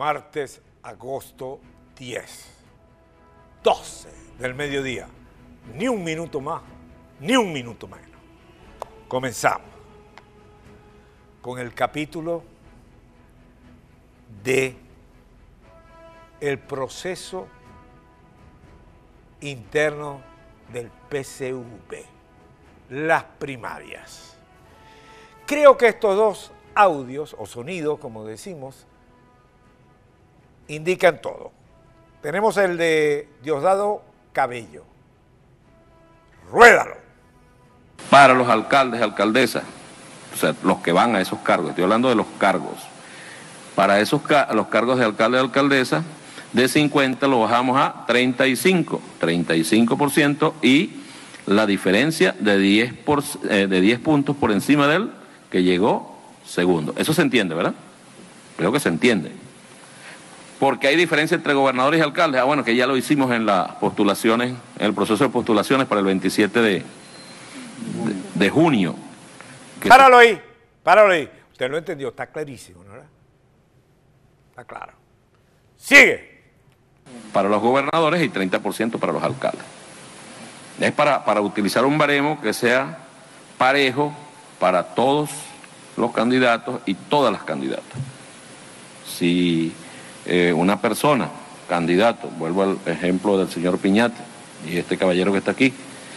martes, agosto 10, 12 del mediodía. Ni un minuto más, ni un minuto menos. Comenzamos con el capítulo de el proceso interno del PCV, las primarias. Creo que estos dos audios o sonidos, como decimos, indican todo. Tenemos el de Diosdado Cabello. Ruédalo. Para los alcaldes, alcaldesas, o sea, los que van a esos cargos, estoy hablando de los cargos. Para esos los cargos de alcalde y alcaldesa, de 50 lo bajamos a 35, 35% y la diferencia de 10, por, eh, de 10 puntos por encima de él que llegó segundo. Eso se entiende, ¿verdad? Creo que se entiende. Porque hay diferencia entre gobernadores y alcaldes. Ah, bueno, que ya lo hicimos en las postulaciones, en el proceso de postulaciones para el 27 de, de, junio. Páralo ahí, páralo ahí. Usted lo entendió, está clarísimo, ¿no? Está claro. Sigue para los gobernadores y 30% para los alcaldes. Es para, para utilizar un baremo que sea parejo para todos los candidatos y todas las candidatas. Si eh, una persona, candidato, vuelvo al ejemplo del señor Piñate y este caballero que está aquí,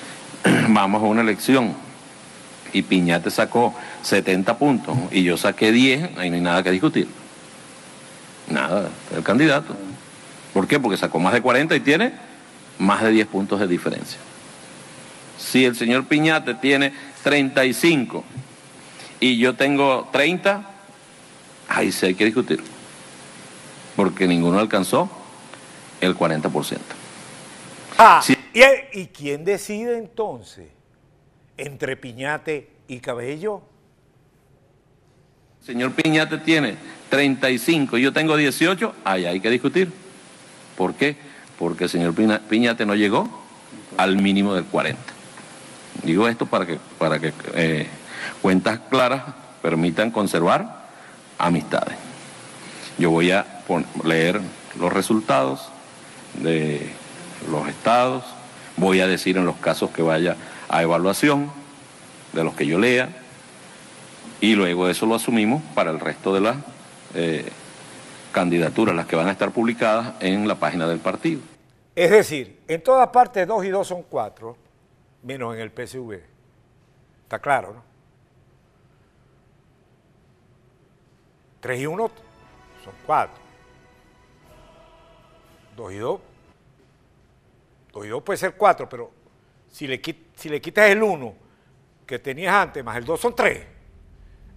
vamos a una elección y Piñate sacó 70 puntos y yo saqué 10, ahí no hay nada que discutir. Nada, el candidato. ¿Por qué? Porque sacó más de 40 y tiene más de 10 puntos de diferencia. Si el señor Piñate tiene 35 y yo tengo 30, ahí sí hay que discutir. Porque ninguno alcanzó el 40%. Ah, ¿y, quién decide entonces entre Piñate y Cabello? señor Piñate tiene 35 y yo tengo 18, ahí hay que discutir. ¿Por qué? Porque el señor Piñate no llegó al mínimo del 40. Digo esto para que, para que eh, cuentas claras permitan conservar amistades. Yo voy a leer los resultados de los estados, voy a decir en los casos que vaya a evaluación, de los que yo lea, y luego eso lo asumimos para el resto de las eh, candidaturas, las que van a estar publicadas en la página del partido. Es decir, en todas partes dos y dos son cuatro, menos en el PSV. Está claro, ¿no? Tres y uno son cuatro. Dos y dos. Dos y dos puede ser cuatro, pero si le, si le quitas el uno que tenías antes más el dos son tres.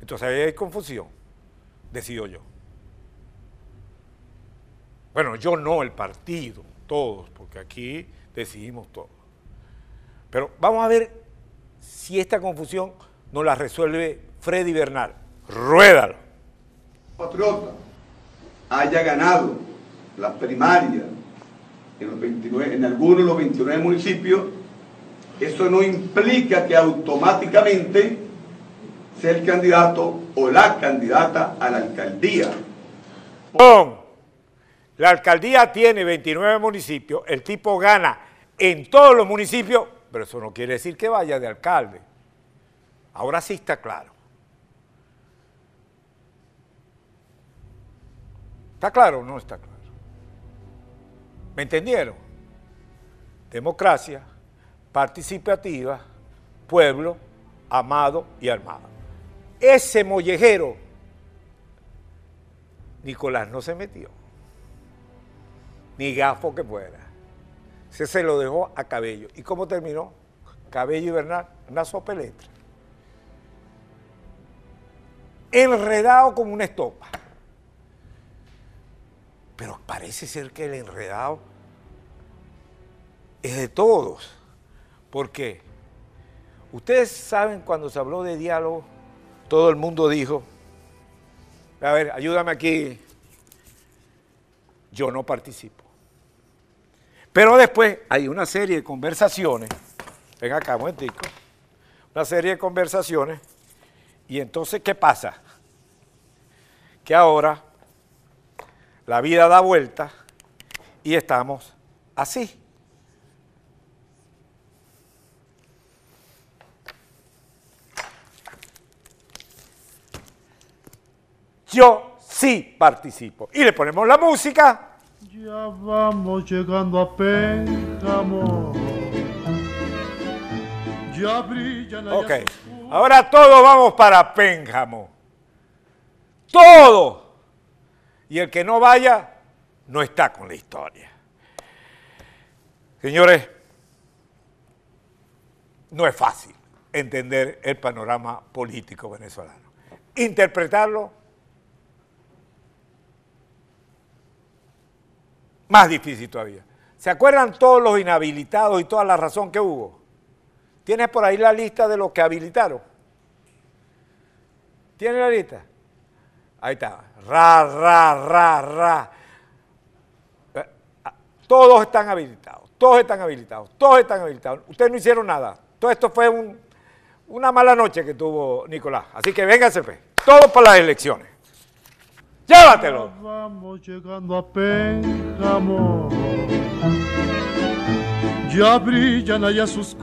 Entonces ahí hay confusión, decido yo. Bueno, yo no, el partido, todos, porque aquí decidimos todo. Pero vamos a ver si esta confusión nos la resuelve Freddy Bernal. Ruédalo. Patriota haya ganado la primaria en, los 29, en algunos de los 29 municipios, eso no implica que automáticamente sea el candidato o la candidata a la alcaldía. La alcaldía tiene 29 municipios, el tipo gana en todos los municipios, pero eso no quiere decir que vaya de alcalde. Ahora sí está claro. ¿Está claro o no está claro? ¿Me entendieron? Democracia, participativa, pueblo, amado y armado. Ese mollejero, Nicolás no se metió ni gafo que fuera. Se se lo dejó a Cabello. ¿Y cómo terminó? Cabello y Bernal, una sopeletra. Enredado como una estopa. Parece ser que el enredado es de todos. ¿Por qué? Ustedes saben cuando se habló de diálogo, todo el mundo dijo, a ver, ayúdame aquí, yo no participo. Pero después hay una serie de conversaciones, ven acá un una serie de conversaciones, y entonces, ¿qué pasa? Que ahora la vida da vuelta y estamos así. Yo sí participo. Y le ponemos la música. Ya vamos llegando a Pénjamo. Ya brillan Ok. Ahora todos vamos para Pénjamo. Todos. Y el que no vaya, no está con la historia. Señores, no es fácil entender el panorama político venezolano. Interpretarlo, más difícil todavía. ¿Se acuerdan todos los inhabilitados y toda la razón que hubo? ¿Tienes por ahí la lista de los que habilitaron? ¿Tienes la lista? Ahí está. Ra, ra, ra, ra. Eh, ah, Todos están habilitados. Todos están habilitados. Todos están habilitados. Ustedes no hicieron nada. Todo esto fue un- una mala noche que tuvo Nicolás. Así que vénganse, pues. Todos para las elecciones. Llévatelo. Vamos llegando a Pénjamo. Ya brillan allá sus.